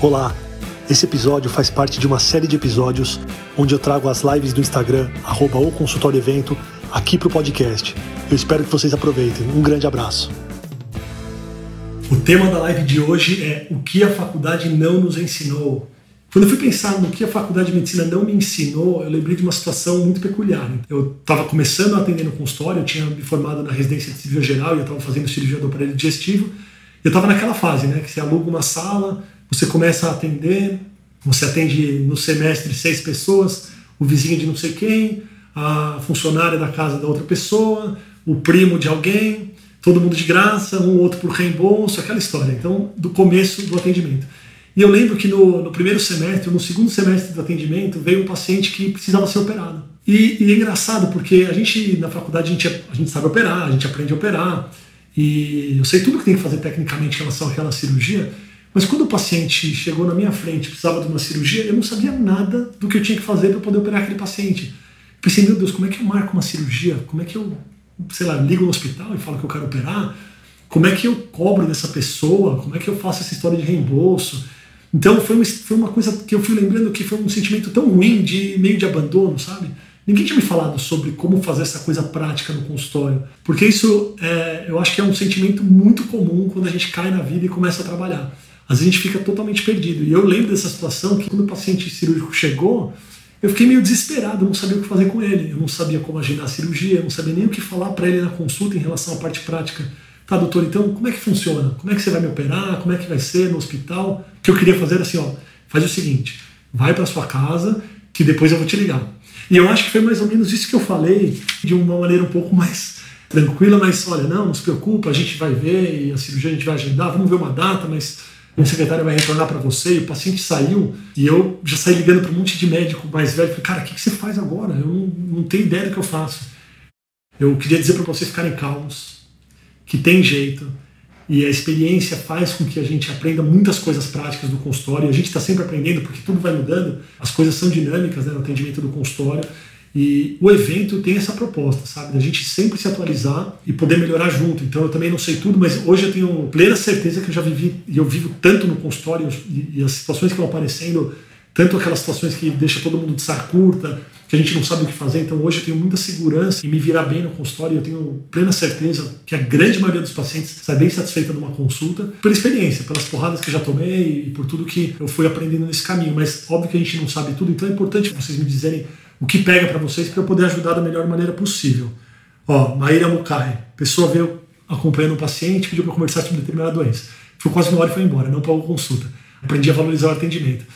Olá, esse episódio faz parte de uma série de episódios onde eu trago as lives do Instagram, arroba consultório evento, aqui para o podcast. Eu espero que vocês aproveitem. Um grande abraço. O tema da live de hoje é o que a faculdade não nos ensinou. Quando eu fui pensar no que a faculdade de medicina não me ensinou, eu lembrei de uma situação muito peculiar. Eu estava começando a atender no consultório, eu tinha me formado na residência de cirurgia geral e eu estava fazendo cirurgia do aparelho digestivo. Eu estava naquela fase, né, que você aluga uma sala, você começa a atender, você atende no semestre seis pessoas, o vizinho de não sei quem, a funcionária da casa da outra pessoa, o primo de alguém, todo mundo de graça, um outro por reembolso, aquela história. Então, do começo do atendimento. E eu lembro que no, no primeiro semestre, no segundo semestre do atendimento, veio um paciente que precisava ser operado. E, e, é engraçado porque a gente, na faculdade, a gente, a gente sabe operar, a gente aprende a operar, e eu sei tudo que tem que fazer tecnicamente em relação àquela cirurgia, mas quando o paciente chegou na minha frente, precisava de uma cirurgia, eu não sabia nada do que eu tinha que fazer para poder operar aquele paciente. pensei, meu Deus, como é que eu marco uma cirurgia? Como é que eu, sei lá, ligo no hospital e falo que eu quero operar? Como é que eu cobro dessa pessoa? Como é que eu faço essa história de reembolso? Então foi uma, foi uma coisa que eu fui lembrando que foi um sentimento tão ruim de meio de abandono, sabe? Ninguém tinha me falado sobre como fazer essa coisa prática no consultório, porque isso é, eu acho que é um sentimento muito comum quando a gente cai na vida e começa a trabalhar. Às vezes a gente fica totalmente perdido. E eu lembro dessa situação que quando o paciente cirúrgico chegou, eu fiquei meio desesperado, eu não sabia o que fazer com ele, eu não sabia como agendar a cirurgia, eu não sabia nem o que falar para ele na consulta em relação à parte prática. Tá, doutor, então como é que funciona? Como é que você vai me operar? Como é que vai ser no hospital? O que eu queria fazer era assim, ó, faz o seguinte, vai para sua casa que depois eu vou te ligar. E eu acho que foi mais ou menos isso que eu falei de uma maneira um pouco mais tranquila, mas olha, não, não se preocupa, a gente vai ver e a cirurgia a gente vai agendar, vamos ver uma data, mas o secretário vai retornar para você, e o paciente saiu, e eu já saí ligando para um monte de médico mais velho, falei, cara, o que, que você faz agora? Eu não, não tenho ideia do que eu faço. Eu queria dizer para vocês ficarem calmos, que tem jeito, e a experiência faz com que a gente aprenda muitas coisas práticas do consultório, e a gente está sempre aprendendo, porque tudo vai mudando, as coisas são dinâmicas né, no atendimento do consultório, e o evento tem essa proposta, sabe? Da gente sempre se atualizar e poder melhorar junto. Então eu também não sei tudo, mas hoje eu tenho plena certeza que eu já vivi, e eu vivo tanto no consultório, e, as situações que vão aparecendo, tanto aquelas situações que deixa todo mundo de saco curta, que a gente não sabe o que fazer. Então hoje eu tenho muita segurança em me virar bem no consultório. Eu tenho plena certeza que a grande maioria dos pacientes sai bem satisfeita de uma consulta, pela experiência, pelas porradas que já tomei e por tudo que eu fui aprendendo nesse caminho. Mas óbvio que a gente não sabe tudo, então é importante vocês me dizerem o que pega para vocês para eu poder ajudar da melhor maneira possível. Ó, Maíra Mukai, pessoa veio acompanhando um paciente, pediu para conversar sobre determinada doença. Ficou quase uma hora e foi embora, não pagou consulta. Aprendi a valorizar o atendimento.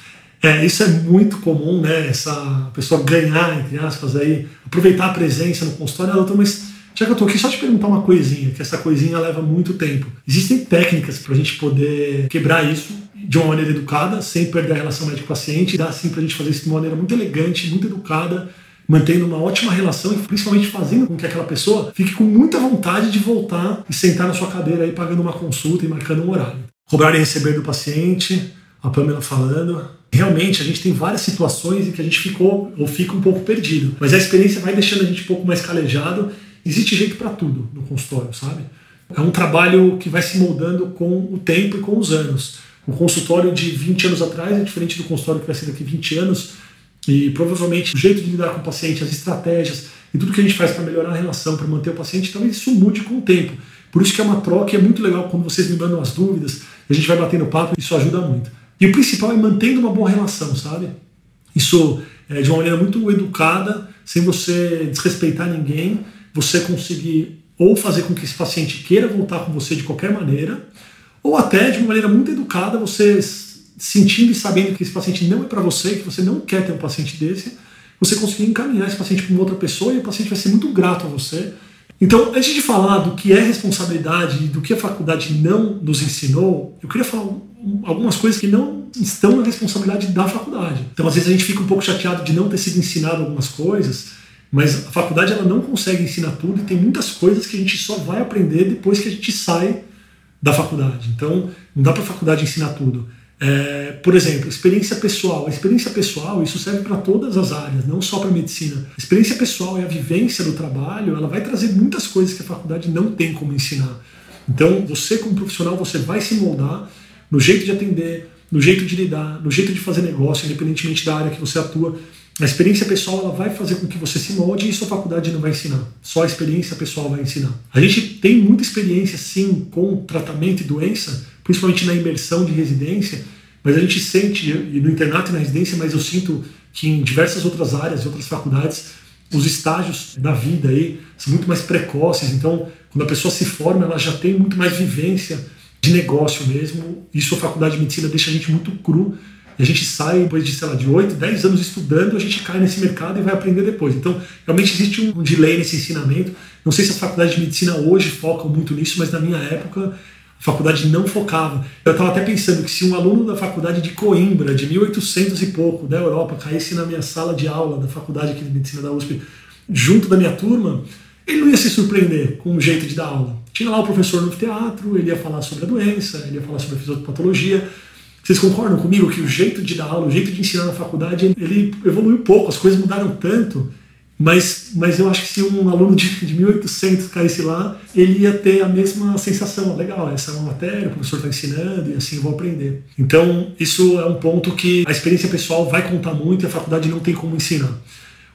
É, isso é muito comum, né? Essa pessoa ganhar, entre aspas, aí, aproveitar a presença no consultório. Doutor, mas já que eu estou aqui, só te perguntar uma coisinha, que essa coisinha leva muito tempo. Existem técnicas para a gente poder quebrar isso de uma maneira educada, sem perder a relação médico-paciente, dá assim para a gente fazer isso de uma maneira muito elegante, muito educada, mantendo uma ótima relação e principalmente fazendo com que aquela pessoa fique com muita vontade de voltar e sentar na sua cadeira aí pagando uma consulta e marcando um horário. Cobrar e receber do paciente, a Pamela falando. Realmente, a gente tem várias situações em que a gente ficou ou fica um pouco perdido, mas a experiência vai deixando a gente um pouco mais calejado. Existe jeito para tudo no consultório, sabe? É um trabalho que vai se moldando com o tempo e com os anos. O consultório de 20 anos atrás é diferente do consultório que vai ser daqui 20 anos. E provavelmente o jeito de lidar com o paciente, as estratégias e tudo que a gente faz para melhorar a relação, para manter o paciente, talvez isso mude com o tempo. Por isso que é uma troca e é muito legal quando vocês me mandam as dúvidas, a gente vai batendo papo, isso ajuda muito. E o principal é mantendo uma boa relação, sabe? Isso é, de uma maneira muito educada, sem você desrespeitar ninguém, você conseguir ou fazer com que esse paciente queira voltar com você de qualquer maneira, ou até de uma maneira muito educada, você sentindo e sabendo que esse paciente não é para você, que você não quer ter um paciente desse, você conseguir encaminhar esse paciente para uma outra pessoa e o paciente vai ser muito grato a você. Então, antes de falar do que é responsabilidade e do que a faculdade não nos ensinou, eu queria falar algumas coisas que não estão na responsabilidade da faculdade. Então, às vezes a gente fica um pouco chateado de não ter sido ensinado algumas coisas, mas a faculdade ela não consegue ensinar tudo e tem muitas coisas que a gente só vai aprender depois que a gente sai da faculdade. Então, não dá para a faculdade ensinar tudo. É, por exemplo, experiência pessoal. A experiência pessoal, isso serve para todas as áreas, não só para medicina. A experiência pessoal e a vivência do trabalho, ela vai trazer muitas coisas que a faculdade não tem como ensinar. Então, você como profissional, você vai se moldar no jeito de atender, no jeito de lidar, no jeito de fazer negócio, independentemente da área que você atua. A experiência pessoal ela vai fazer com que você se molde e isso a faculdade não vai ensinar. Só a experiência pessoal vai ensinar. A gente tem muita experiência, sim, com tratamento e doença, principalmente na imersão de residência, mas a gente sente, e no internato e na residência, mas eu sinto que em diversas outras áreas e outras faculdades, os estágios da vida aí são muito mais precoces. Então, quando a pessoa se forma, ela já tem muito mais vivência de negócio mesmo. Isso a faculdade de medicina deixa a gente muito cru. E a gente sai, depois de, sei lá, de 8, 10 anos estudando, a gente cai nesse mercado e vai aprender depois. Então, realmente existe um, delay nesse ensinamento. Não sei se as faculdades de medicina hoje focam muito nisso, mas na minha época a faculdade não focava. Eu estava até pensando que se um aluno da faculdade de Coimbra, de 1800 e pouco, da Europa, caísse na minha sala de aula da faculdade aqui de medicina da USP, junto da minha turma, ele não ia se surpreender com o jeito de dar aula. Tinha lá o professor no teatro, ele ia falar sobre a doença, ele ia falar sobre a fisiopatologia. Vocês concordam comigo que o jeito de dar aula, o jeito de ensinar na faculdade, ele evoluiu pouco, as coisas mudaram tanto mas, mas eu acho que se um aluno de, de 1800 caísse lá, ele ia ter a mesma sensação. Legal, essa é uma matéria, o professor está ensinando e assim eu vou aprender. Então, isso é um ponto que a experiência pessoal vai contar muito e a faculdade não tem como ensinar.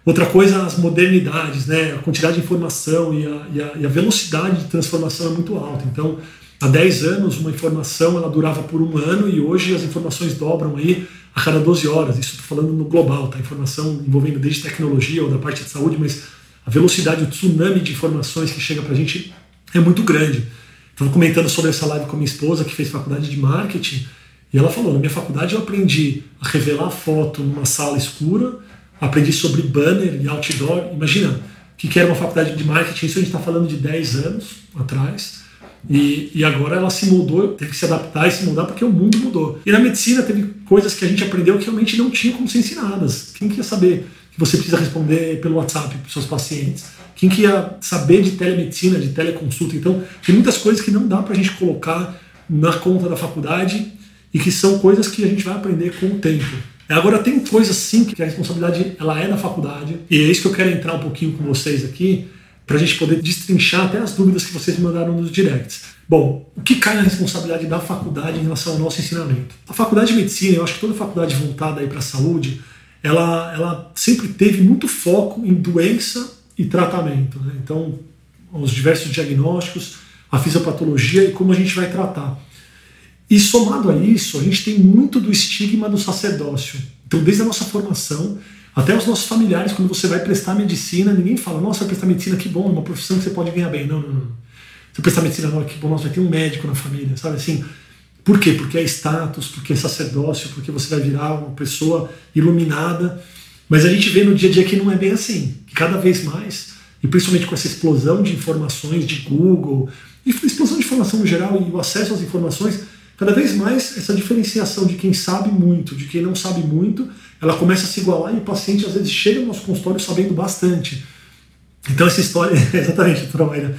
Outra coisa, as modernidades, né? a quantidade de informação e a, e a, e a velocidade de transformação é muito alta. Então, há 10 anos, uma informação ela durava por um ano e hoje as informações dobram aí a cada 12 horas. Isso estou falando no global, tá? Informação envolvendo desde tecnologia ou da parte de saúde, mas a velocidade, o tsunami de informações que chega para a gente é muito grande. Estava comentando sobre essa live com a minha esposa, que fez faculdade de marketing, e ela falou: na minha faculdade eu aprendi a revelar foto numa sala escura, aprendi sobre banner e outdoor. Imagina o que era uma faculdade de marketing, isso a gente está falando de 10 anos atrás. E, e, agora ela se mudou, teve que se adaptar e se mudar porque o mundo mudou. E na medicina teve coisas que a gente aprendeu que realmente não tinha como ser ensinadas. Quem quer saber que você precisa responder pelo WhatsApp para os seus pacientes? Quem que ia saber de telemedicina, de teleconsulta? Então, tem muitas coisas que não dá para a gente colocar na conta da faculdade e que são coisas que a gente vai aprender com o tempo. Agora, tem coisas sim que a responsabilidade ela é da faculdade, e é isso que eu quero entrar um pouquinho com vocês aqui, para a gente poder destrinchar até as dúvidas que vocês mandaram nos directs. Bom, o que cai na responsabilidade da faculdade em relação ao nosso ensinamento? A faculdade de medicina, eu acho que toda faculdade voltada para a saúde, ela, ela sempre teve muito foco em doença e tratamento. Né? Então, os diversos diagnósticos, a fisiopatologia e como a gente vai tratar. E somado a isso, a gente tem muito do estigma do sacerdócio. Então, desde a nossa formação, até os nossos familiares, quando você vai prestar medicina, ninguém fala, nossa, vai prestar medicina, que bom, uma profissão que você pode ganhar bem. Não, não, não. Você prestar medicina, não, que bom, nossa, vai ter um médico na família, sabe assim? Por quê? Porque é status, porque é sacerdócio, porque você vai virar uma pessoa iluminada. Mas a gente vê no dia a dia que não é bem assim. Que cada vez mais, e principalmente com essa explosão de informações de Google, e explosão de informação no geral e o acesso às informações, cada vez mais essa diferenciação de quem sabe muito, de quem não sabe muito, ela começa a se igualar e o paciente às vezes chega no nosso consultório sabendo bastante. Então essa história, exatamente, doutora Maíra,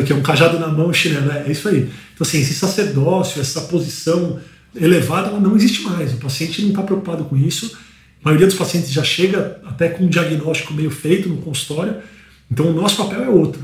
aqui, é um cajado na mão, chinelo, é, é isso aí. Então assim, esse sacerdócio, essa posição elevada, ela não existe mais. O paciente não está preocupado com isso. A maioria dos pacientes já chega até com um diagnóstico meio feito no consultório. Então o nosso papel é outro.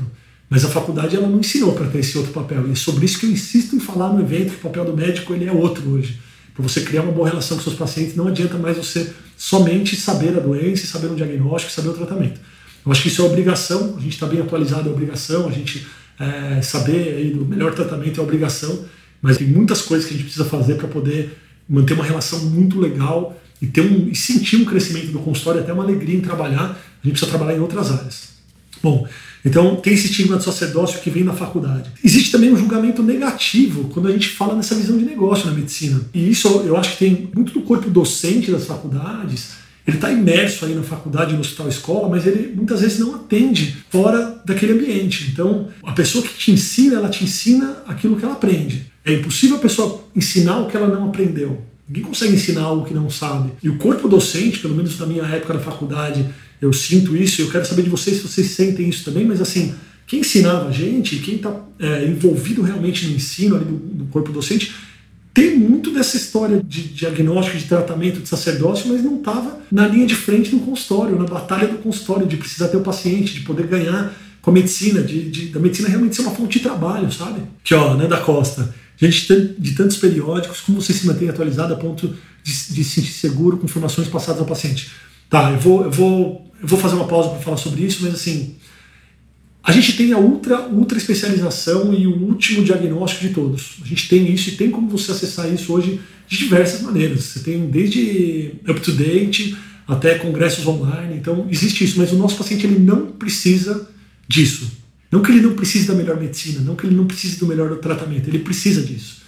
Mas a faculdade ela não ensinou para ter esse outro papel. E é sobre isso que eu insisto em falar no evento que o papel do médico ele é outro hoje. Para você criar uma boa relação com seus pacientes, não adianta mais você somente saber a doença, saber o diagnóstico, saber o tratamento. Eu acho que isso é obrigação, a gente está bem atualizado, é obrigação, a gente é, saber aí do melhor tratamento é obrigação, mas tem muitas coisas que a gente precisa fazer para poder manter uma relação muito legal e, ter um, e sentir um crescimento do consultório, até uma alegria em trabalhar, a gente precisa trabalhar em outras áreas. Bom, então tem esse estigma de sacerdócio que vem na faculdade. Existe também um julgamento negativo quando a gente fala nessa visão de negócio na medicina. E isso eu acho que tem muito do corpo docente das faculdades. Ele está imerso aí na faculdade, no hospital, escola, mas ele muitas vezes não atende fora daquele ambiente. Então, a pessoa que te ensina, ela te ensina aquilo que ela aprende. É impossível a pessoa ensinar o que ela não aprendeu. Ninguém consegue ensinar algo que não sabe. E o corpo docente, pelo menos na minha época da faculdade, eu sinto isso, eu quero saber de vocês se vocês sentem isso também, mas assim, quem ensinava a gente, quem está é, envolvido realmente no ensino ali do, do, corpo docente, tem muito dessa história de diagnóstico, de tratamento, de sacerdócio, mas não estava na linha de frente do consultório, na batalha do consultório, de precisar ter o paciente, de poder ganhar com a medicina, de, de, da medicina realmente ser uma fonte de trabalho, sabe? Que ó, né, da Costa. diante de tantos periódicos, como você se mantém atualizado a ponto de, de se sentir seguro com informações passadas ao paciente? Tá, eu vou, eu vou, eu vou fazer uma pausa para falar sobre isso, mas assim, a gente tem a ultra, ultra especialização e o último diagnóstico de todos. A gente tem isso e tem como você acessar isso hoje de diversas maneiras. Você tem desde up-to-date até congressos online. Então, existe isso, mas o nosso paciente ele não precisa disso. Não que ele não precise da melhor medicina, não que ele não precise do melhor tratamento, ele precisa disso.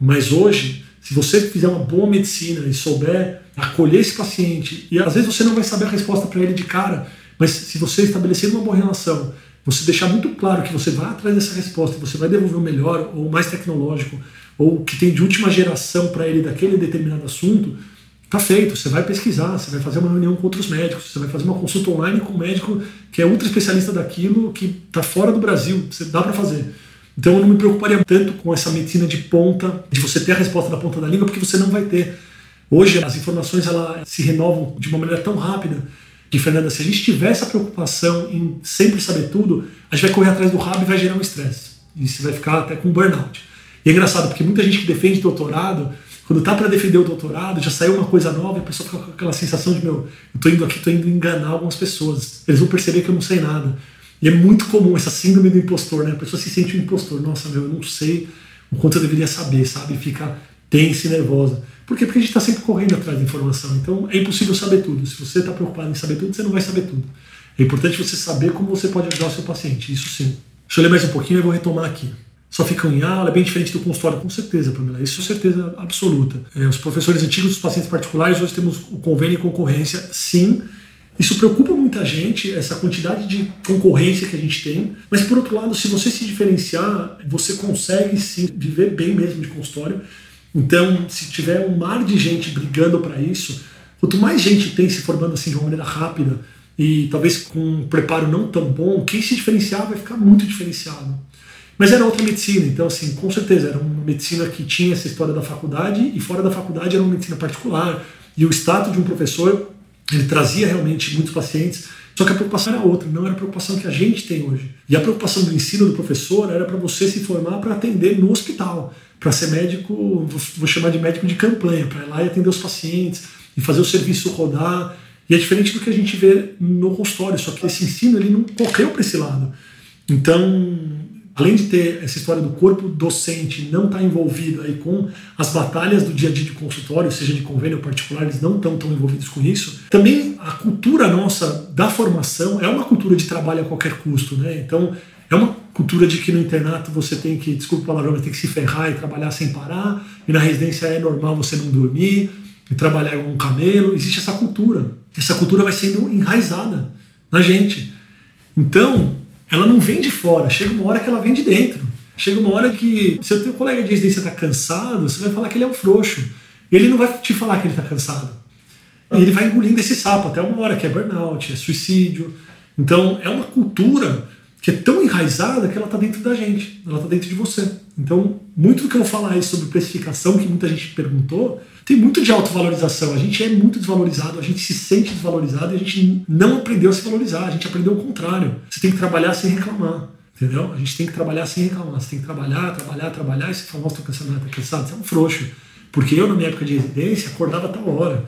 Mas hoje, se você fizer uma boa medicina e souber acolher esse paciente, e às vezes você não vai saber a resposta para ele de cara, mas se você estabelecer uma boa relação, você deixar muito claro que você vai atrás dessa resposta, você vai devolver o melhor ou o mais tecnológico, ou o que tem de última geração para ele daquele determinado assunto, tá feito. Você vai pesquisar, você vai fazer uma reunião com outros médicos, você vai fazer uma consulta online com um médico que é ultra especialista daquilo, que está fora do Brasil, você dá para fazer. Então eu não me preocuparia tanto com essa medicina de ponta, de você ter a resposta da ponta da língua, porque você não vai ter. Hoje as informações ela se renovam de uma maneira tão rápida que, Fernanda, se a gente tiver essa preocupação em sempre saber tudo, a gente vai correr atrás do rabo e vai gerar um estresse. E você vai ficar até com burnout. E é engraçado, porque muita gente que defende doutorado, quando tá para defender o doutorado, já saiu uma coisa nova e a pessoa fica com aquela sensação de, meu, eu tô indo aqui, tô indo enganar algumas pessoas. Eles vão perceber que eu não sei nada. E é muito comum essa síndrome do impostor, né? A pessoa se sente um impostor. Nossa, meu, eu não sei o quanto eu deveria saber, sabe? Fica tensa e nervosa. Por quê? Porque a gente está sempre correndo atrás da informação. Então é impossível saber tudo. Se você está preocupado em saber tudo, você não vai saber tudo. É importante você saber como você pode ajudar o seu paciente. Isso sim. Deixa eu ler mais um pouquinho e vou retomar aqui. Só ficam em aula, é bem diferente do consultório, com certeza, Pamela. Isso é certeza absoluta. É, os professores antigos dos pacientes particulares, hoje temos o convênio e concorrência, sim. Isso preocupa muita gente, essa quantidade de concorrência que a gente tem. Mas, por outro lado, se você se diferenciar, você consegue sim viver bem mesmo de consultório então, se tiver um mar de gente brigando para isso, quanto mais gente tem se formando assim de uma maneira rápida e talvez com um preparo não tão bom, quem se diferenciar vai ficar muito diferenciado. Mas era outra medicina, então assim, com certeza era uma medicina que tinha essa história da faculdade e fora da faculdade era uma medicina particular e o status de um professor ele trazia realmente muitos pacientes, só que a preocupação era outra, não era a preocupação que a gente tem hoje. E a preocupação do ensino do professor era para você se formar para atender no hospital para ser médico, vou chamar de médico de campanha, para ir lá e atender os pacientes e fazer o serviço rodar. E é diferente do que a gente vê no consultório, só que esse ensino ele não correu para esse lado. Então, além de ter essa história do corpo docente não estar tá envolvido aí com as batalhas do dia a dia de consultório, seja de convênio particular, eles não estão tão envolvidos com isso. Também a cultura nossa da formação é uma cultura de trabalho a qualquer custo, né? Então, é uma cultura de que no internato você tem que, desculpa o palavrão, mas tem que se ferrar e trabalhar sem parar, e na residência é normal você não dormir e trabalhar igual um camelo. Existe essa cultura. Essa cultura vai sendo enraizada na gente. Então, ela não vem de fora, chega uma hora que ela vem de dentro. Chega uma hora que, se o teu colega de residência está cansado, você vai falar que ele é um frouxo. Ele não vai te falar que ele está cansado. E ele vai engolindo esse sapo até uma hora que é burnout, é suicídio. Então, é uma cultura que é tão enraizada que ela está dentro da gente, ela está dentro de você. Então, muito do que eu vou falar aí sobre precificação, que muita gente perguntou, tem muito de autovalorização. A gente é muito desvalorizado, a gente se sente desvalorizado e a gente não aprendeu a se valorizar, a gente aprendeu o contrário. Você tem que trabalhar sem reclamar. Entendeu? A gente tem que trabalhar sem reclamar. Você tem que trabalhar, trabalhar, trabalhar. E você fala, nossa, tô cansado, não, cansado. Você é um frouxo. Porque eu, na minha época de residência, acordava a tal hora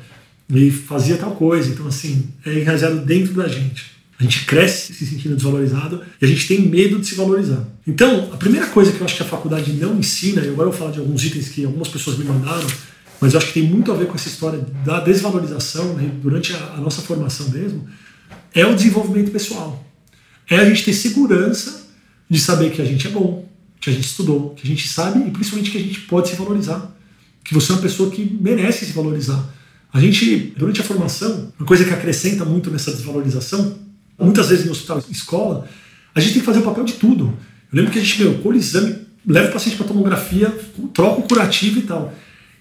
e fazia tal coisa. Então, assim, é enraizado dentro da gente. A gente cresce se sentindo desvalorizado e a gente tem medo de se valorizar. Então, a primeira coisa que eu acho que a faculdade não ensina, e agora eu vou falar de alguns itens que algumas pessoas me mandaram, mas eu acho que tem muito a ver com essa história da desvalorização né, durante a, a nossa formação mesmo, é o desenvolvimento pessoal. É a gente ter segurança de saber que a gente é bom, que a gente estudou, que a gente sabe e principalmente que a gente pode se valorizar. Que você é uma pessoa que merece se valorizar. A gente, durante a formação, uma coisa que acrescenta muito nessa desvalorização muitas vezes no hospital escola, a gente tem que fazer o papel de tudo. Eu lembro que a gente, meu, colhe exame, leva o paciente para tomografia, troca o curativo e tal.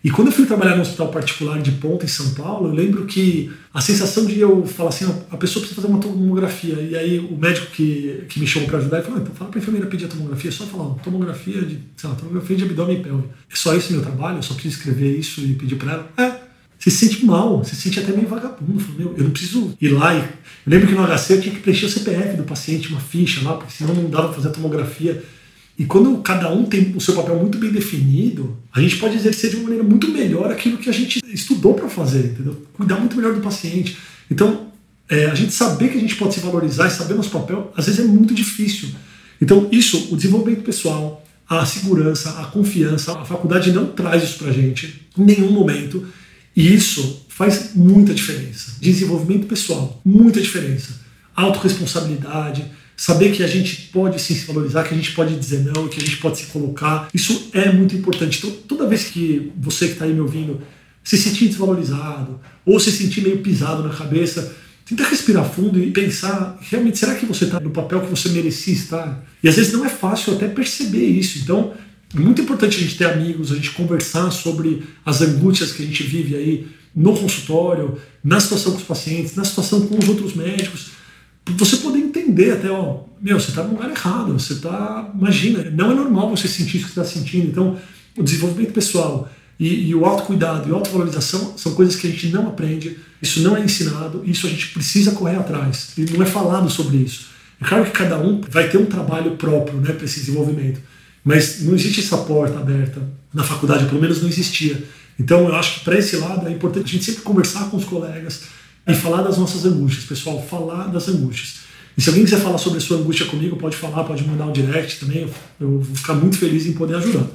E quando eu fui trabalhar no hospital particular de ponta em São Paulo, eu lembro que a sensação de eu falar assim, a pessoa precisa fazer uma tomografia. E aí o médico que, que me chamou para ajudar, ele falou, então fala para a enfermeira pedir a tomografia, é só falar, tomografia de, sei lá, tomografia de abdômen e pelve. É só esse meu trabalho, eu só preciso escrever isso e pedir para ela. É, você se sente mal, você se sente até meio vagabundo. Meu, eu não preciso ir lá. E... Eu lembro que no HC eu tinha que preencher o CPF do paciente, uma ficha lá, porque senão não dava para fazer a tomografia. E quando cada um tem o seu papel muito bem definido, a gente pode exercer de uma maneira muito melhor aquilo que a gente estudou para fazer, entendeu? Cuidar muito melhor do paciente. Então, é, a gente saber que a gente pode se valorizar e saber nosso papel, às vezes é muito difícil. Então, isso, o desenvolvimento pessoal, a segurança, a confiança, a faculdade não traz isso para a gente em nenhum momento. E isso faz muita diferença. Desenvolvimento pessoal, muita diferença. Autoresponsabilidade, saber que a gente pode sim se valorizar, que a gente pode dizer não, que a gente pode se colocar. Isso é muito importante. Então, toda vez que você que está aí me ouvindo se sentir desvalorizado ou se sentir meio pisado na cabeça, tenta respirar fundo e pensar, realmente, será que você está no papel que você merecia estar? E às vezes não é fácil até perceber isso. Então, é muito importante a gente ter amigos, a gente conversar sobre as angústias que a gente vive aí no consultório, na situação com os pacientes, na situação com os outros médicos, você poder entender até, ó, meu, você está no lugar errado, você está, imagina, não é normal você sentir isso que está sentindo. Então, o desenvolvimento pessoal, e, e o autocuidado e a autovalorização são coisas que a gente não aprende, isso não é ensinado, isso a gente precisa correr atrás. E não é falado sobre isso. É claro que cada um vai ter um trabalho próprio né, para esse desenvolvimento, mas não existe essa porta aberta na faculdade, pelo menos não existia. Então eu acho que para esse lado é importante a gente sempre conversar com os colegas e falar das nossas angústias, pessoal, falar das angústias. E se alguém quiser falar sobre a sua angústia comigo, pode falar, pode mandar um direct também, eu vou ficar muito feliz em poder ajudar.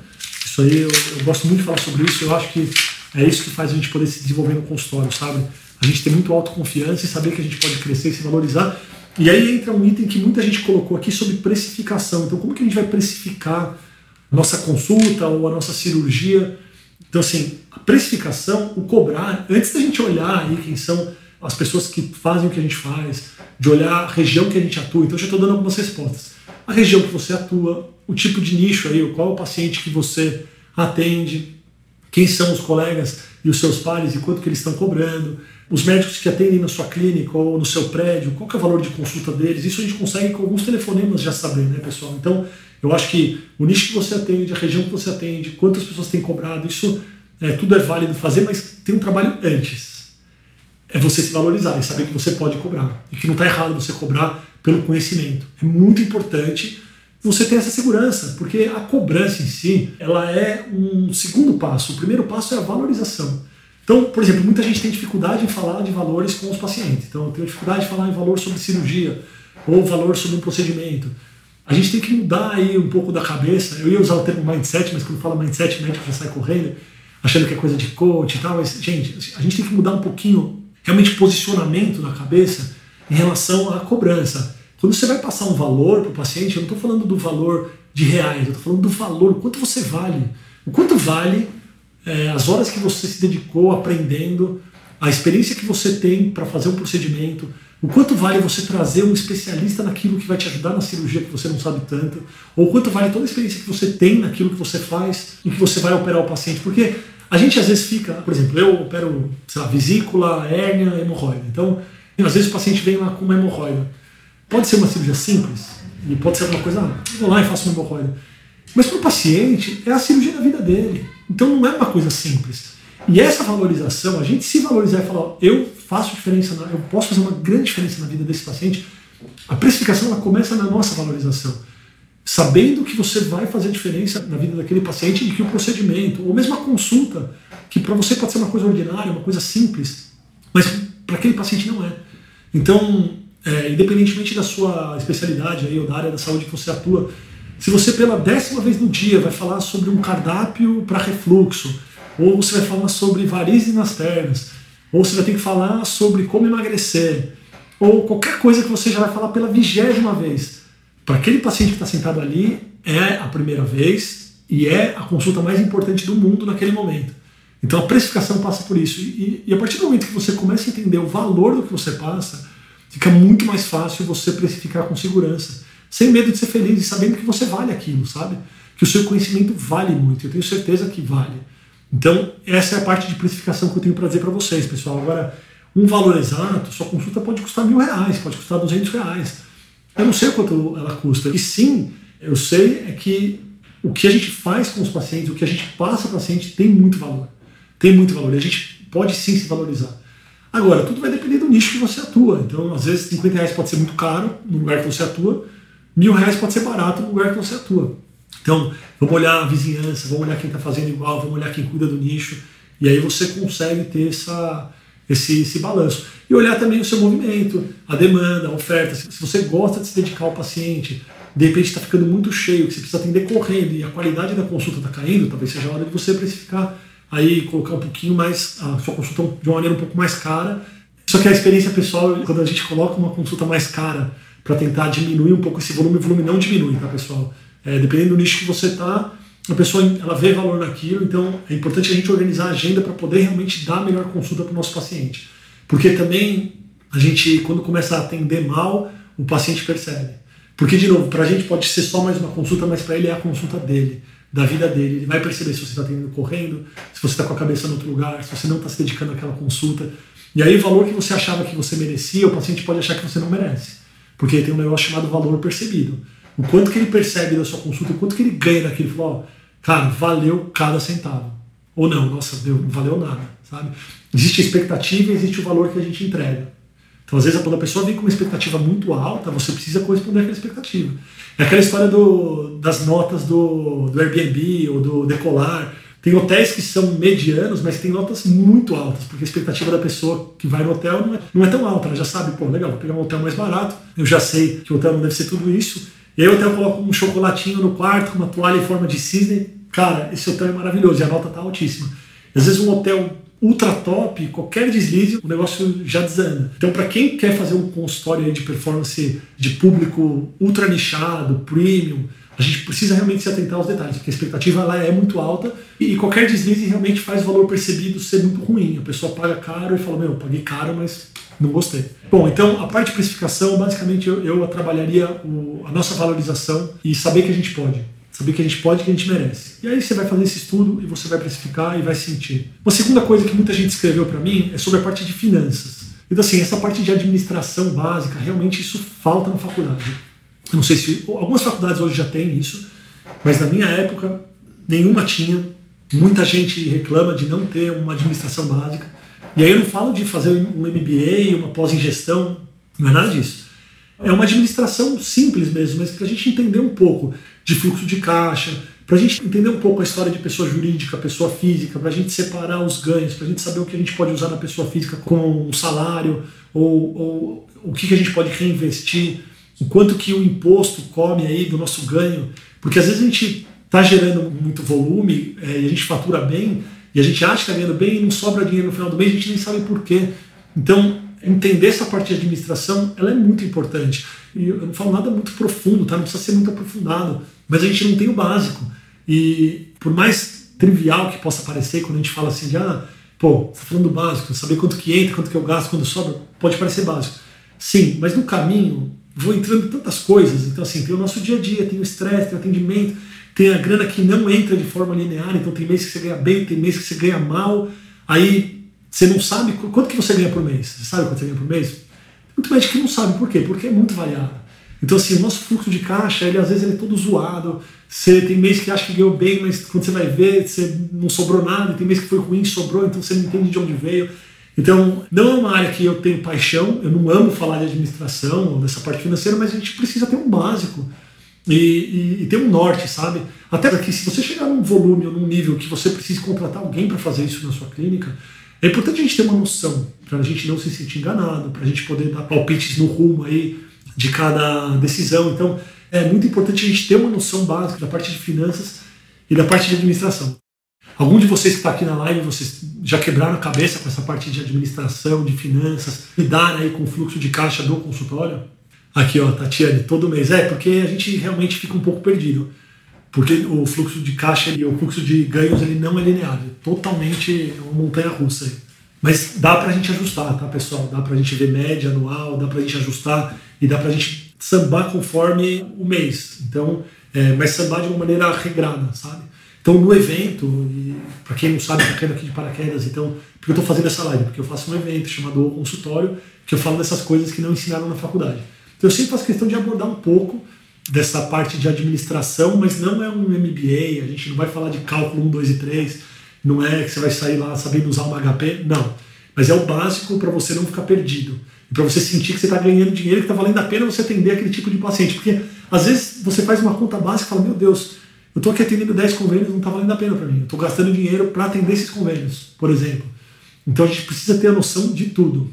Isso aí eu, eu, gosto muito de falar sobre isso. Eu acho que é isso que faz a gente poder se desenvolver no consultório, sabe? A gente ter muito autoconfiança e saber que a gente pode crescer e se valorizar. E aí entra um item que muita gente colocou aqui sobre precificação. Então, como que a gente vai precificar a nossa consulta ou a nossa cirurgia? Então, assim, a precificação, o cobrar, antes da gente olhar aí quem são as pessoas que fazem o que a gente faz, de olhar a região que a gente atua. Então, eu já estou dando algumas respostas. A região que você atua, o tipo de nicho aí, qual é o paciente que você atende, quem são os colegas e os seus pares e quanto que eles estão cobrando, os médicos que atendem na sua clínica ou no seu prédio, qual é o valor de consulta deles, isso a gente consegue com alguns telefonemas já saber, né, pessoal? Então, eu acho que o nicho que você atende, a região que você atende, quantas pessoas têm cobrado, isso é, tudo é válido fazer, mas tem um trabalho antes. É você se valorizar e saber que você pode cobrar e que não está errado você cobrar pelo conhecimento. É muito importante você ter essa segurança, porque a cobrança em si, ela é um segundo passo. O primeiro passo é a valorização. Então, por exemplo, muita gente tem dificuldade em falar de valores com os pacientes. Então, eu tenho dificuldade de falar em valor sobre cirurgia ou valor sobre um procedimento. A gente tem que mudar aí um pouco da cabeça. Eu ia usar o termo mindset, mas quando fala mindset, médico já sai correndo, achando que é coisa de coach e tal. Mas, gente, a gente tem que mudar um pouquinho, realmente, posicionamento na cabeça em relação à cobrança. Quando você vai passar um valor para o paciente, eu não estou falando do valor de reais, eu estou falando do valor, o quanto você vale. O quanto vale é, as horas que você se dedicou aprendendo, a experiência que você tem para fazer um procedimento, o quanto vale você trazer um especialista naquilo que vai te ajudar na cirurgia que você não sabe tanto, ou quanto vale toda a experiência que você tem naquilo que você faz e que você vai operar o paciente. Porque a gente às vezes fica, por exemplo, eu opero, sei lá, vesícula, hérnia, hemorroida. Então, às vezes o paciente vem lá com uma hemorroida. Pode ser uma cirurgia simples, e pode ser alguma coisa, ah, vou lá e faço uma hemorroida. Mas para o paciente, é a cirurgia da vida dele. Então não é uma coisa simples. E essa valorização, a gente se valorizar e falar, eu faço diferença, eu posso fazer uma grande diferença na vida desse paciente, a precificação ela começa na nossa valorização. Sabendo que você vai fazer diferença na vida daquele paciente e que o procedimento, ou mesmo a consulta, que para você pode ser uma coisa ordinária, uma coisa simples, mas para aquele paciente não é. Então, é, independentemente da sua especialidade aí, ou da área da saúde que você atua, se você pela décima vez no dia vai falar sobre um cardápio para refluxo, ou você vai falar sobre varizes nas pernas, ou você vai ter que falar sobre como emagrecer, ou qualquer coisa que você já vai falar pela vigésima vez, para aquele paciente que está sentado ali, é a primeira vez e é a consulta mais importante do mundo naquele momento. Então a precificação passa por isso. E, e a partir do momento que você começa a entender o valor do que você passa, fica muito mais fácil você precificar com segurança, sem medo de ser feliz e sabendo que você vale aquilo, sabe? Que o seu conhecimento vale muito, eu tenho certeza que vale. Então, essa é a parte de precificação que eu tenho para dizer para vocês, pessoal. Agora, um valor exato, sua consulta pode custar mil reais, pode custar duzentos reais. Eu não sei quanto ela custa. E sim, eu sei é que o que a gente faz com os pacientes, o que a gente passa para o paciente tem muito valor. Tem muito valor. E a gente pode sim se valorizar. Agora, tudo vai depender do nicho que você atua. Então, às vezes, 50 reais pode ser muito caro no lugar que você atua, mil reais pode ser barato no lugar que você atua. Então, vamos olhar a vizinhança, vamos olhar quem está fazendo igual, vamos olhar quem cuida do nicho. E aí você consegue ter essa, esse, esse balanço. E olhar também o seu movimento, a demanda, a oferta. Se você gosta de se dedicar ao paciente, de repente está ficando muito cheio, que você precisa atender correndo e a qualidade da consulta está caindo, talvez seja a hora de você precificar aí, colocar um pouquinho mais a sua consulta de uma maneira um pouco mais cara. Só que a experiência pessoal, quando a gente coloca uma consulta mais cara para tentar diminuir um pouco esse volume, o volume não diminui, tá pessoal? É, dependendo do nicho que você está, a pessoa ela vê valor naquilo, então é importante a gente organizar a agenda para poder realmente dar a melhor consulta para o nosso paciente. Porque também a gente, quando começa a atender mal, o paciente percebe. Porque, de novo, para a gente pode ser só mais uma consulta, mas para ele é a consulta dele, da vida dele. Ele vai perceber se você está atendendo correndo, se você está com a cabeça no outro lugar, se você não está se dedicando àquela consulta. E aí, o valor que você achava que você merecia, o paciente pode achar que você não merece. Porque tem um negócio chamado valor percebido. O quanto que ele percebe da sua consulta, o quanto que ele ganha daquilo. Falou, ó, cara, valeu cada centavo. Ou não, nossa, deu, não valeu nada, sabe? Existe a expectativa e existe o valor que a gente entrega. Então, às vezes, quando a pessoa vem com uma expectativa muito alta, você precisa corresponder àquela expectativa. É aquela história do, das notas do, do Airbnb ou do Decolar. Tem hotéis que são medianos, mas tem notas muito altas, porque a expectativa da pessoa que vai no hotel não é, não é tão alta. Ela já sabe, pô, legal, vou pegar um hotel mais barato, eu já sei que o hotel não deve ser tudo isso. E aí o hotel coloca um chocolatinho no quarto, uma toalha em forma de cisne, Cara, esse hotel é maravilhoso e a nota tá altíssima. Às vezes um hotel ultra top, qualquer deslize, o negócio já desanda. Então, para quem quer fazer um consultório de performance de público ultra nichado, premium, a gente precisa realmente se atentar aos detalhes, porque a expectativa lá é muito alta e qualquer deslize realmente faz o valor percebido ser muito ruim. A pessoa paga caro e fala: Meu, paguei caro, mas não gostei. Bom, então a parte de precificação, basicamente eu, eu trabalharia o, a nossa valorização e saber que a gente pode. Saber que a gente pode e que a gente merece. E aí você vai fazer esse estudo e você vai precificar e vai sentir. Uma segunda coisa que muita gente escreveu para mim é sobre a parte de finanças. Então, assim, essa parte de administração básica, realmente isso falta na faculdade. Eu não sei se. Algumas faculdades hoje já têm isso, mas na minha época, nenhuma tinha. Muita gente reclama de não ter uma administração básica. E aí eu não falo de fazer um MBA, uma pós em gestão, não é nada disso. É uma administração simples mesmo, mas para a gente entender um pouco de fluxo de caixa, para a gente entender um pouco a história de pessoa jurídica, pessoa física, para a gente separar os ganhos, para a gente saber o que a gente pode usar na pessoa física com um salário, ou, ou o que, que a gente pode reinvestir, o quanto que o imposto come aí do nosso ganho, porque às vezes a gente está gerando muito volume é, e a gente fatura bem, e a gente acha que está ganhando bem e não sobra dinheiro no final do mês, a gente nem sabe por quê. Então, entender essa parte de administração, ela é muito importante. E eu não falo nada muito profundo, tá? Não precisa ser muito aprofundado mas a gente não tem o básico. E por mais trivial que possa parecer quando a gente fala assim de, ah, pô, tá falando do básico, saber quanto que entra, quanto que eu gasto, quando sobra, pode parecer básico. Sim, mas no caminho vou entrando tantas coisas. Então, assim, tem o nosso dia a dia, tem o estresse, tem o atendimento, tem a grana que não entra de forma linear, então tem mês que você ganha bem, tem mês que você ganha mal, aí você não sabe quanto que você ganha por mês. Você sabe quanto você ganha por mês? Muito mais que não sabe. Por quê? Porque é muito variável. Então, assim, o nosso fluxo de caixa, ele às vezes ele é todo zoado. Você tem mês que acha que ganhou bem, mas quando você vai ver, você não sobrou nada. Tem mês que foi ruim, sobrou, então você não entende de onde veio. Então, não é uma área que eu tenho paixão, eu não amo falar de administração, dessa parte financeira, mas a gente precisa ter um básico e, e, e ter um norte, sabe? Até porque se você chegar num volume ou num nível que você precisa contratar alguém para fazer isso na sua clínica, é importante a gente ter uma noção, para a gente não se sentir enganado, para a gente poder dar palpites no rumo aí de cada decisão. Então, é muito importante a gente ter uma noção básica da parte de finanças e da parte de administração. Algum de vocês que está aqui na live, vocês já quebraram a cabeça com essa parte de administração, de finanças, lidar aí com o fluxo de caixa do consultório? Aqui, ó, Tatiane, todo mês. É, porque a gente realmente fica um pouco perdido. Porque o fluxo de caixa e o fluxo de ganhos ele não é linear, é totalmente uma montanha russa. Mas dá para a gente ajustar, tá, pessoal? Dá para a gente ver média anual, dá para a gente ajustar e dá para a gente sambar conforme o mês. Então, é, mas sambar de uma maneira regrada, sabe? Então, no evento, para quem não sabe, está caindo aqui de paraquedas, então, porque eu estou fazendo essa live? Porque eu faço um evento chamado O Consultório, que eu falo dessas coisas que não ensinaram na faculdade. Então, eu sempre faço questão de abordar um pouco dessa parte de administração, mas não é um MBA, a gente não vai falar de cálculo 1, 2 e 3, não é que você vai sair lá sabendo usar uma HP, não. Mas é o básico para você não ficar perdido para você sentir que você está ganhando dinheiro, que está valendo a pena você atender aquele tipo de paciente. Porque às vezes você faz uma conta básica e fala, meu Deus, eu estou aqui atendendo 10 convênios, não está valendo a pena para mim. Eu estou gastando dinheiro para atender esses convênios, por exemplo. Então a gente precisa ter a noção de tudo.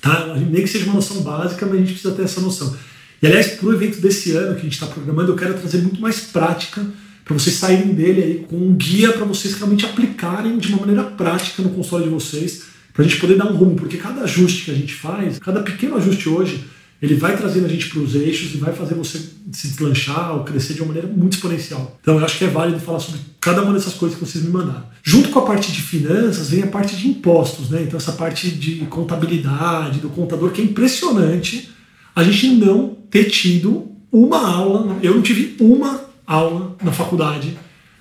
Tá? Nem que seja uma noção básica, mas a gente precisa ter essa noção. E aliás, para o evento desse ano que a gente está programando, eu quero trazer muito mais prática para vocês saírem dele aí com um guia para vocês realmente aplicarem de uma maneira prática no console de vocês, para a gente poder dar um rumo, porque cada ajuste que a gente faz, cada pequeno ajuste hoje, ele vai trazendo a gente para os eixos e vai fazer você se deslanchar ou crescer de uma maneira muito exponencial. Então eu acho que é válido falar sobre cada uma dessas coisas que vocês me mandaram. Junto com a parte de finanças vem a parte de impostos, né? Então essa parte de contabilidade, do contador, que é impressionante a gente não ter tido uma aula, eu não tive uma aula na faculdade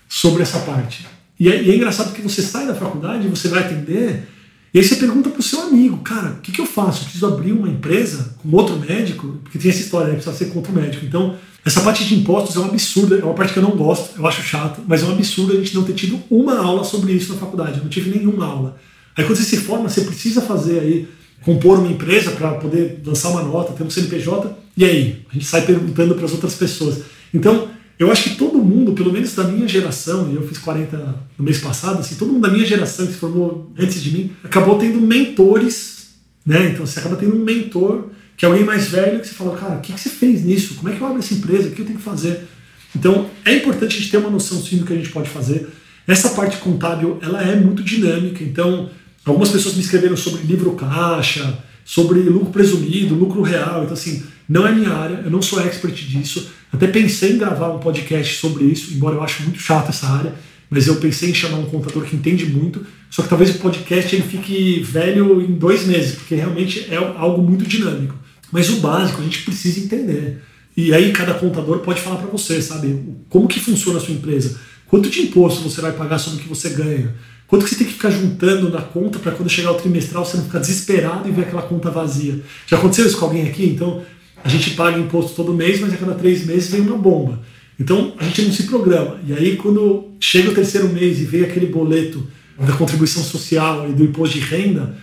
sobre essa parte. E é, e é engraçado que você sai da faculdade, você vai atender e aí você pergunta pro seu amigo, cara, o que, que eu faço? Eu preciso abrir uma empresa com outro médico? Porque tem essa história, né? Precisa ser contra o médico. Então, essa parte de impostos é um absurdo, é uma parte que eu não gosto, eu acho chato, mas é um absurdo a gente não ter tido uma aula sobre isso na faculdade. Eu não tive nenhuma aula. Aí quando você se forma, você precisa fazer aí, compor uma empresa para poder lançar uma nota, ter um CNPJ, e aí? A gente sai perguntando para as outras pessoas. Então, eu acho que todo mundo, pelo menos da minha geração, e eu fiz 40 no mês passado, assim, todo mundo da minha geração que se formou antes de mim, acabou tendo mentores, né? Então você acaba tendo um mentor, que é alguém mais velho, que você fala, cara, o que, que você fez nisso? Como é que eu abro essa empresa? O que eu tenho que fazer? Então é importante a gente ter uma noção sim do que a gente pode fazer. Essa parte contábil, ela é muito dinâmica, então algumas pessoas me escreveram sobre livro caixa, sobre lucro presumido, lucro real, então assim, não é minha área, eu não sou expert disso, até pensei em gravar um podcast sobre isso, embora eu ache muito chato essa área, mas eu pensei em chamar um contador que entende muito. Só que talvez o podcast ele fique velho em dois meses, porque realmente é algo muito dinâmico. Mas o básico a gente precisa entender. E aí cada contador pode falar para você, sabe? Como que funciona a sua empresa? Quanto de imposto você vai pagar sobre o que você ganha? Quanto que você tem que ficar juntando na conta para quando chegar o trimestral você não ficar desesperado e ver aquela conta vazia? Já aconteceu isso com alguém aqui? Então, a gente paga imposto todo mês, mas a cada três meses vem uma bomba. Então a gente não se programa. E aí, quando chega o terceiro mês e vem aquele boleto da contribuição social e do imposto de renda,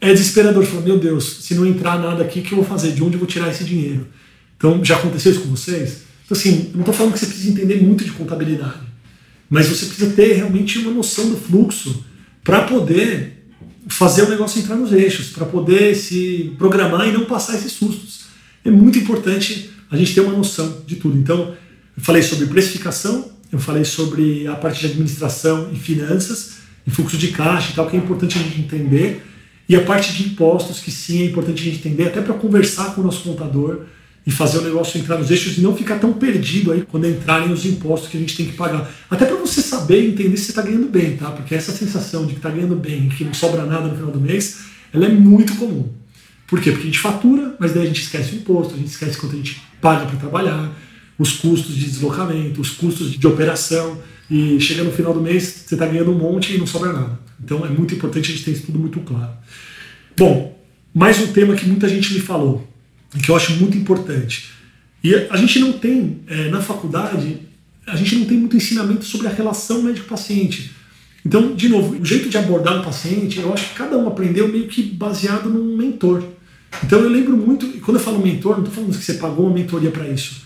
é desesperador. Fala, meu Deus, se não entrar nada aqui, o que eu vou fazer? De onde eu vou tirar esse dinheiro? Então, já aconteceu isso com vocês? Então, assim, não estou falando que você precisa entender muito de contabilidade, mas você precisa ter realmente uma noção do fluxo para poder fazer o negócio entrar nos eixos, para poder se programar e não passar esses sustos é muito importante a gente ter uma noção de tudo. Então, eu falei sobre precificação, eu falei sobre a parte de administração e finanças, e fluxo de caixa e tal, que é importante a gente entender, e a parte de impostos, que sim é importante a gente entender, até para conversar com o nosso contador e fazer o negócio entrar nos eixos e não ficar tão perdido aí quando entrarem os impostos que a gente tem que pagar. Até para você saber e entender se você está ganhando bem, tá? Porque essa sensação de que está ganhando bem e que não sobra nada no final do mês, ela é muito comum. Por quê? Porque a gente fatura, mas daí a gente esquece o imposto, a gente esquece quanto a gente paga para trabalhar, os custos de deslocamento, os custos de operação, e chega no final do mês, você está ganhando um monte e não sobra nada. Então é muito importante a gente ter isso tudo muito claro. Bom, mais um tema que muita gente me falou, e que eu acho muito importante. E a gente não tem, é, na faculdade, a gente não tem muito ensinamento sobre a relação médico-paciente. Então, de novo, o jeito de abordar o paciente, eu acho que cada um aprendeu meio que baseado num mentor. Então eu lembro muito, e quando eu falo mentor, não estou falando que você pagou uma mentoria para isso.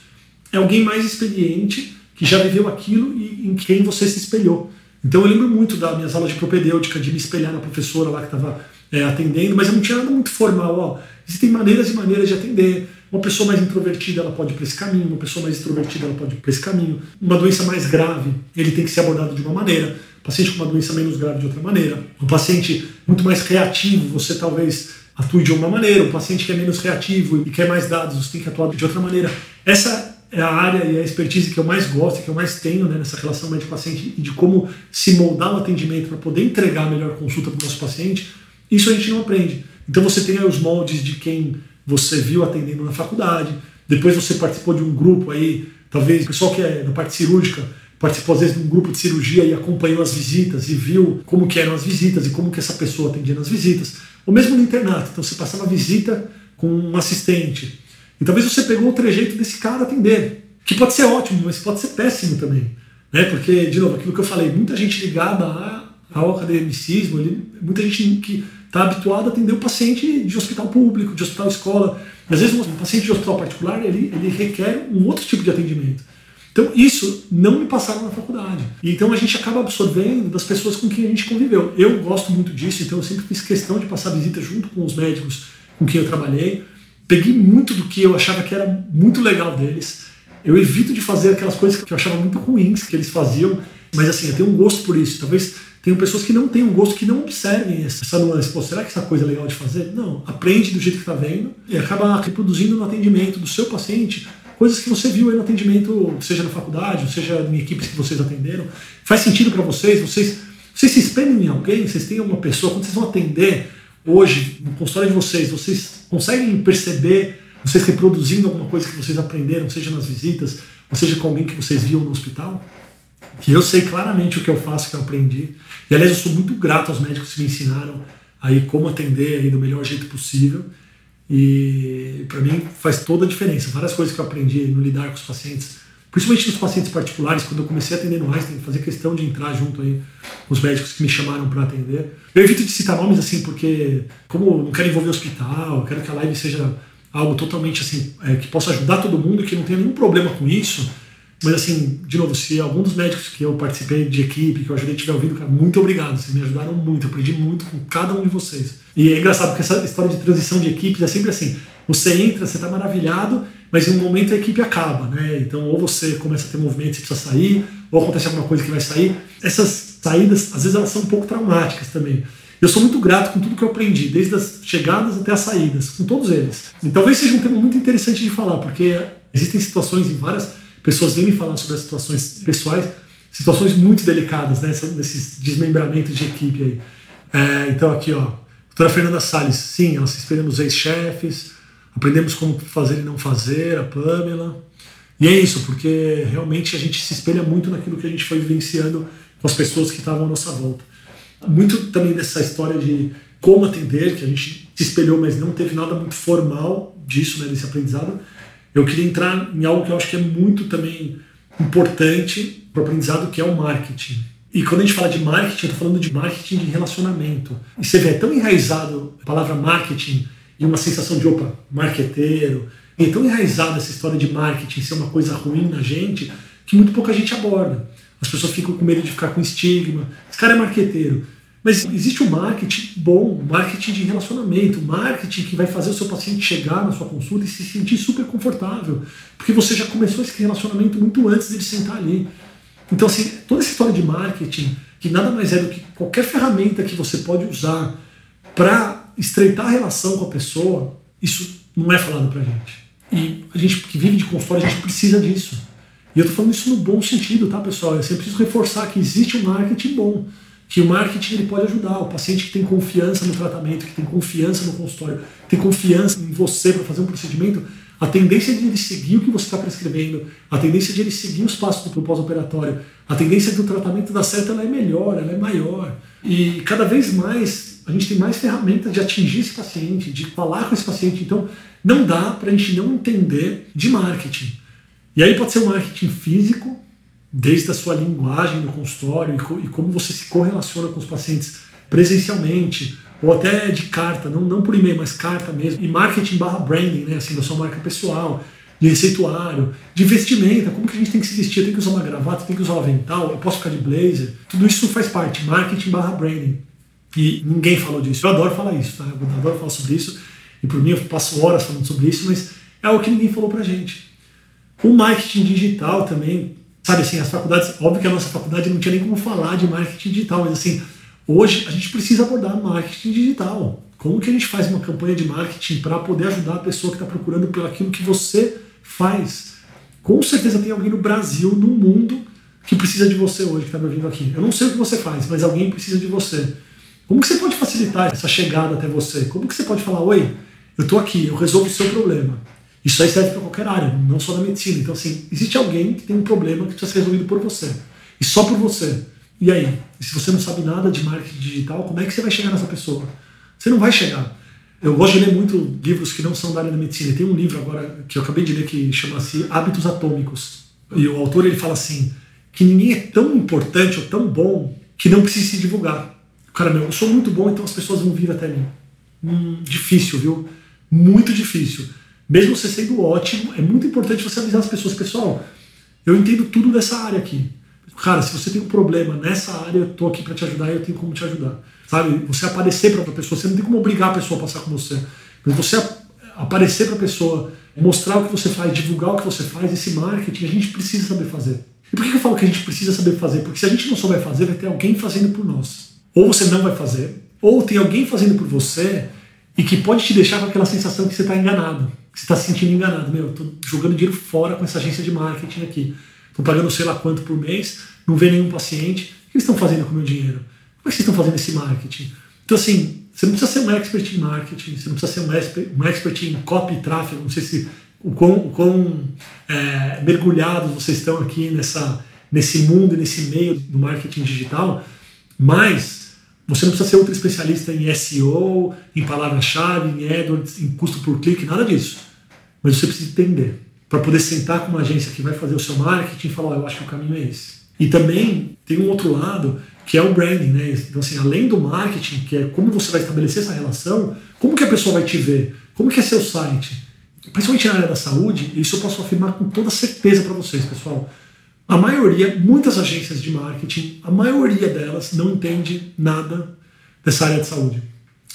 É alguém mais experiente, que já viveu aquilo e em quem você se espelhou. Então eu lembro muito das minhas aulas de propedêutica, de me espelhar na professora lá que estava é, atendendo, mas eu não tinha nada muito formal. Ó. Existem maneiras e maneiras de atender. Uma pessoa mais introvertida ela pode ir para esse caminho, uma pessoa mais extrovertida ela pode ir para esse caminho. Uma doença mais grave, ele tem que ser abordado de uma maneira. Um paciente com uma doença menos grave de outra maneira. Um paciente muito mais reativo, você talvez atue de uma maneira, o paciente que é menos reativo e quer mais dados, você tem que atuar de outra maneira. Essa é a área e a expertise que eu mais gosto, que eu mais tenho né, nessa relação médico-paciente e de como se moldar o atendimento para poder entregar a melhor consulta para o nosso paciente. Isso a gente não aprende. Então você tem aí os moldes de quem você viu atendendo na faculdade, depois você participou de um grupo aí, talvez o pessoal que é na parte cirúrgica participou às vezes de um grupo de cirurgia e acompanhou as visitas e viu como que eram as visitas e como que essa pessoa atendia nas visitas. Ou mesmo no internato, então você passava visita com um assistente. E talvez você pegou o trejeito desse cara atender, que pode ser ótimo, mas pode ser péssimo também. Né? Porque, de novo, aquilo que eu falei, muita gente ligada ao academicismo, muita gente que está habituada a atender o paciente de hospital público, de hospital escola. Às vezes, um paciente de hospital particular, ele, ele requer um outro tipo de atendimento. Então, isso não me passaram na faculdade. Então a gente acaba absorvendo das pessoas com quem a gente conviveu. Eu gosto muito disso, então eu sempre fiz questão de passar visita junto com os médicos com quem eu trabalhei. Peguei muito do que eu achava que era muito legal deles. Eu evito de fazer aquelas coisas que eu achava muito ruins que eles faziam, mas assim, eu tenho um gosto por isso. Talvez tenham pessoas que não um gosto, que não observem essa nuance. Pô, será que essa coisa é legal de fazer? Não. Aprende do jeito que está vendo e acaba reproduzindo no atendimento do seu paciente coisas que você viu aí no atendimento, seja na faculdade, seja em equipes que vocês atenderam. Faz sentido para vocês? Vocês, vocês se espelham em alguém? Vocês têm uma pessoa? Quando vocês vão atender hoje no consultório de vocês, vocês conseguem perceber vocês reproduzindo alguma coisa que vocês aprenderam, seja nas visitas, ou seja com alguém que vocês viam no hospital? Que eu sei claramente o que eu faço, que eu aprendi. E aliás, eu sou muito grato aos médicos que me ensinaram aí como atender aí do melhor jeito possível. E para mim faz toda a diferença. Várias coisas que eu aprendi no lidar com os pacientes, principalmente nos pacientes particulares, quando eu comecei a atender no Einstein, fazer questão de entrar junto aí com os médicos que me chamaram para atender. Eu evito de citar nomes assim, porque como não quero envolver o hospital, quero que a live seja algo totalmente assim, é, que possa ajudar todo mundo, que não tenha nenhum problema com isso mas assim, de novo, se algum dos médicos que eu participei de equipe, que eu ajudei, estiver ouvindo, cara, muito obrigado. Vocês me ajudaram muito, aprendi muito com cada um de vocês. E é engraçado porque essa história de transição de equipes é sempre assim. Você entra, você está maravilhado, mas em um momento a equipe acaba, né? Então, ou você começa a ter movimento e precisa sair, ou acontece alguma coisa que vai sair. Essas saídas, às vezes, elas são um pouco traumáticas também. Eu sou muito grato com tudo que eu aprendi, desde as chegadas até as saídas, com todos eles. E talvez seja um tema muito interessante de falar, porque existem situações em várias pessoas vêm me falar sobre as situações pessoais, situações muito delicadas, né? Nesses desmembramentos de equipe aí. É, então aqui, ó, doutora Fernanda Salles, sim, ela se ex-chefes, aprendemos como fazer e não fazer, a Pamela. E é isso, porque realmente a gente se espelha muito naquilo que a gente foi vivenciando com as pessoas que estavam à nossa volta. Muito também dessa história de como atender, que a gente se espelhou, mas não teve nada muito formal disso, né, desse aprendizado eu queria entrar em algo que eu acho que é muito também importante para o aprendizado, que é o marketing. E quando a gente fala de marketing, eu estou falando de marketing de relacionamento. E você vê, é tão enraizado a palavra marketing e uma sensação de, opa, marqueteiro. E é tão enraizada essa história de marketing ser uma coisa ruim na gente, que muito pouca gente aborda. As pessoas ficam com medo de ficar com estigma. Esse cara é marqueteiro. Mas existe um marketing bom, marketing de relacionamento, marketing que vai fazer o seu paciente chegar na sua consulta e se sentir super confortável, porque você já começou esse relacionamento muito antes dele sentar ali. Então, assim, toda essa história de marketing, que nada mais é do que qualquer ferramenta que você pode usar para estreitar a relação com a pessoa, isso não é falado pra gente. E a gente que vive de consultório, a gente precisa disso. E eu tô falando isso no bom sentido, tá, pessoal? Eu sempre preciso reforçar que existe um marketing bom que o marketing ele pode ajudar. O paciente que tem confiança no tratamento, que tem confiança no consultório, tem confiança em você para fazer um procedimento, a tendência de ele seguir o que você está prescrevendo, a tendência de ele seguir os passos do pós-operatório, a tendência do tratamento dar certo ela é melhor, ela é maior. E cada vez mais a gente tem mais ferramentas de atingir esse paciente, de falar com esse paciente. Então não dá para a gente não entender de marketing. E aí pode ser um marketing físico, desde a sua linguagem no consultório e, como você se correlaciona com os pacientes presencialmente, ou até de carta, não, não por e-mail, mas carta mesmo, e marketing barra branding, né, assim, da sua marca pessoal, de receituário, de vestimenta, como que a gente tem que se vestir, tem que usar uma gravata, tem que usar um avental, eu posso ficar de blazer, tudo isso faz parte, marketing barra branding. E ninguém falou disso. Eu adoro falar isso, tá? Eu adoro falar sobre isso, e por mim eu passo horas falando sobre isso, mas é o que ninguém falou pra gente. O marketing digital também Sabe assim, as faculdades, óbvio que a nossa faculdade não tinha nem como falar de marketing digital, mas assim, hoje a gente precisa abordar marketing digital. Como que a gente faz uma campanha de marketing para poder ajudar a pessoa que está procurando pelo aquilo que você faz? Com certeza tem alguém no Brasil, no mundo, que precisa de você hoje, que está me ouvindo aqui. Eu não sei o que você faz, mas alguém precisa de você. Como que você pode facilitar essa chegada até você? Como que você pode falar, oi, eu estou aqui, eu resolvo o seu problema. Isso aí serve para qualquer área, não só da medicina. Então, assim, existe alguém que tem um problema que precisa ser resolvido por você. E só por você. E aí? Se você não sabe nada de marketing digital, como é que você vai chegar nessa pessoa? Você não vai chegar. Eu gosto de ler muito livros que não são da área da medicina. Tem um livro agora que eu acabei de ler que chama-se Hábitos Atômicos. E o autor ele fala assim: que ninguém é tão importante ou tão bom que não precisa se divulgar. Cara, meu, eu sou muito bom, então as pessoas vão vir até mim. Hum, difícil, viu? Muito difícil mesmo você sendo ótimo, é muito importante você avisar as pessoas, pessoal, Eu entendo tudo dessa área aqui. Cara, se você tem um problema nessa área, eu tô aqui para te ajudar e eu tenho como te ajudar. Sabe? Você aparecer para outra pessoa, você não tem como obrigar a pessoa a passar com você. Mas você aparecer para a pessoa, mostrar o que você faz, divulgar o que você faz, esse marketing a gente precisa saber fazer. E por que eu falo que a gente precisa saber fazer? Porque se a gente não souber fazer, vai ter alguém fazendo por nós. Ou você não vai fazer, ou tem alguém fazendo por você e que pode te deixar com aquela sensação que você está enganado, você está se sentindo enganado. Meu, estou jogando dinheiro fora com essa agência de marketing aqui. Estou pagando sei lá quanto por mês, não vê nenhum paciente. O que eles estão fazendo com o meu dinheiro? Como é que vocês estão fazendo esse marketing? Então, assim, você não precisa ser um expert em marketing, você não precisa ser um expert, um expert em copy e tráfego, não sei se o quão, o quão é, mergulhados vocês estão aqui nessa, nesse mundo, nesse meio do marketing digital, mas você não precisa ser outro especialista em SEO, em palavra-chave, em AdWords, em custo por clique, nada disso. Mas você precisa entender para poder sentar com uma agência que vai fazer o seu marketing e falar, oh, eu acho que o caminho é esse. E também tem um outro lado que é o branding, né? Então assim, além do marketing, que é como você vai estabelecer essa relação, como que a pessoa vai te ver, como que é seu site, principalmente na área da saúde, isso eu posso afirmar com toda certeza para vocês, pessoal. A maioria, muitas agências de marketing, a maioria delas não entende nada dessa área de saúde.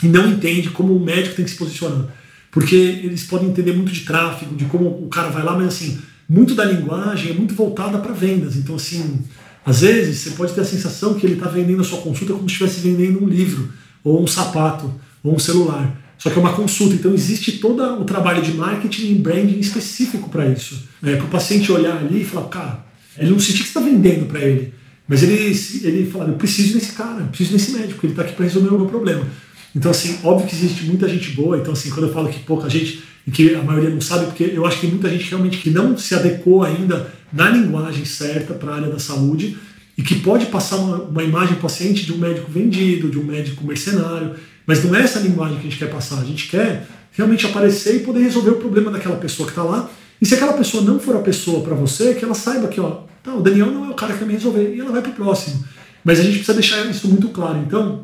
E não entende como o médico tem que se posicionar. Porque eles podem entender muito de tráfego, de como o cara vai lá, mas assim, muito da linguagem é muito voltada para vendas. Então, assim, às vezes você pode ter a sensação que ele está vendendo a sua consulta como se estivesse vendendo um livro, ou um sapato, ou um celular. Só que é uma consulta, então existe todo o trabalho de marketing e branding específico para isso. É, para o paciente olhar ali e falar, cara, ele não sentir que está vendendo para ele, mas ele, ele fala, eu preciso desse cara, eu preciso desse médico, ele está aqui para resolver o meu problema. Então, assim, óbvio que existe muita gente boa, então, assim, quando eu falo que pouca gente, que a maioria não sabe, porque eu acho que tem muita gente realmente que não se adequou ainda na linguagem certa para a área da saúde e que pode passar uma, uma imagem paciente de um médico vendido, de um médico mercenário, mas não é essa linguagem que a gente quer passar. A gente quer realmente aparecer e poder resolver o problema daquela pessoa que está lá. E se aquela pessoa não for a pessoa para você, que ela saiba que ó, tá, o Daniel não é o cara que vai me resolver e ela vai para o próximo. Mas a gente precisa deixar isso muito claro. Então,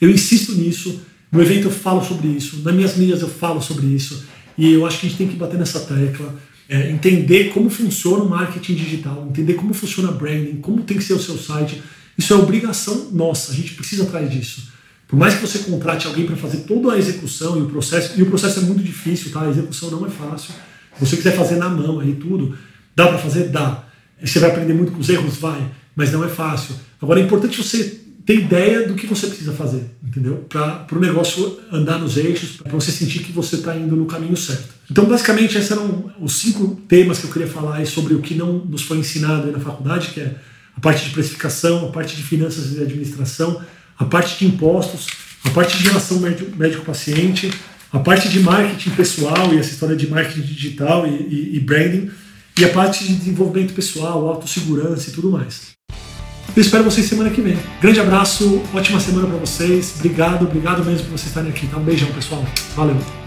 eu insisto nisso. No evento eu falo sobre isso, nas minhas mídias eu falo sobre isso. E eu acho que a gente tem que bater nessa tecla. É, entender como funciona o marketing digital, entender como funciona branding, como tem que ser o seu site. Isso é obrigação nossa, a gente precisa atrás disso. Por mais que você contrate alguém para fazer toda a execução e o processo, e o processo é muito difícil, tá? A execução não é fácil. Se você quiser fazer na mão aí tudo, dá para fazer? Dá. Você vai aprender muito com os erros? Vai. Mas não é fácil. Agora é importante você ter ideia do que você precisa fazer, entendeu? Para o negócio andar nos eixos, para você sentir que você está indo no caminho certo. Então, basicamente, esses eram os cinco temas que eu queria falar sobre o que não nos foi ensinado na faculdade, que é a parte de precificação, a parte de finanças e administração, a parte de impostos, a parte de relação médico-paciente, a parte de marketing pessoal e essa história de marketing digital e, e, e branding, e a parte de desenvolvimento pessoal, autossegurança e tudo mais. Eu espero vocês semana que vem. Grande abraço, ótima semana para vocês. Obrigado, obrigado mesmo por vocês estarem aqui. Tá? Um beijão, pessoal. Valeu.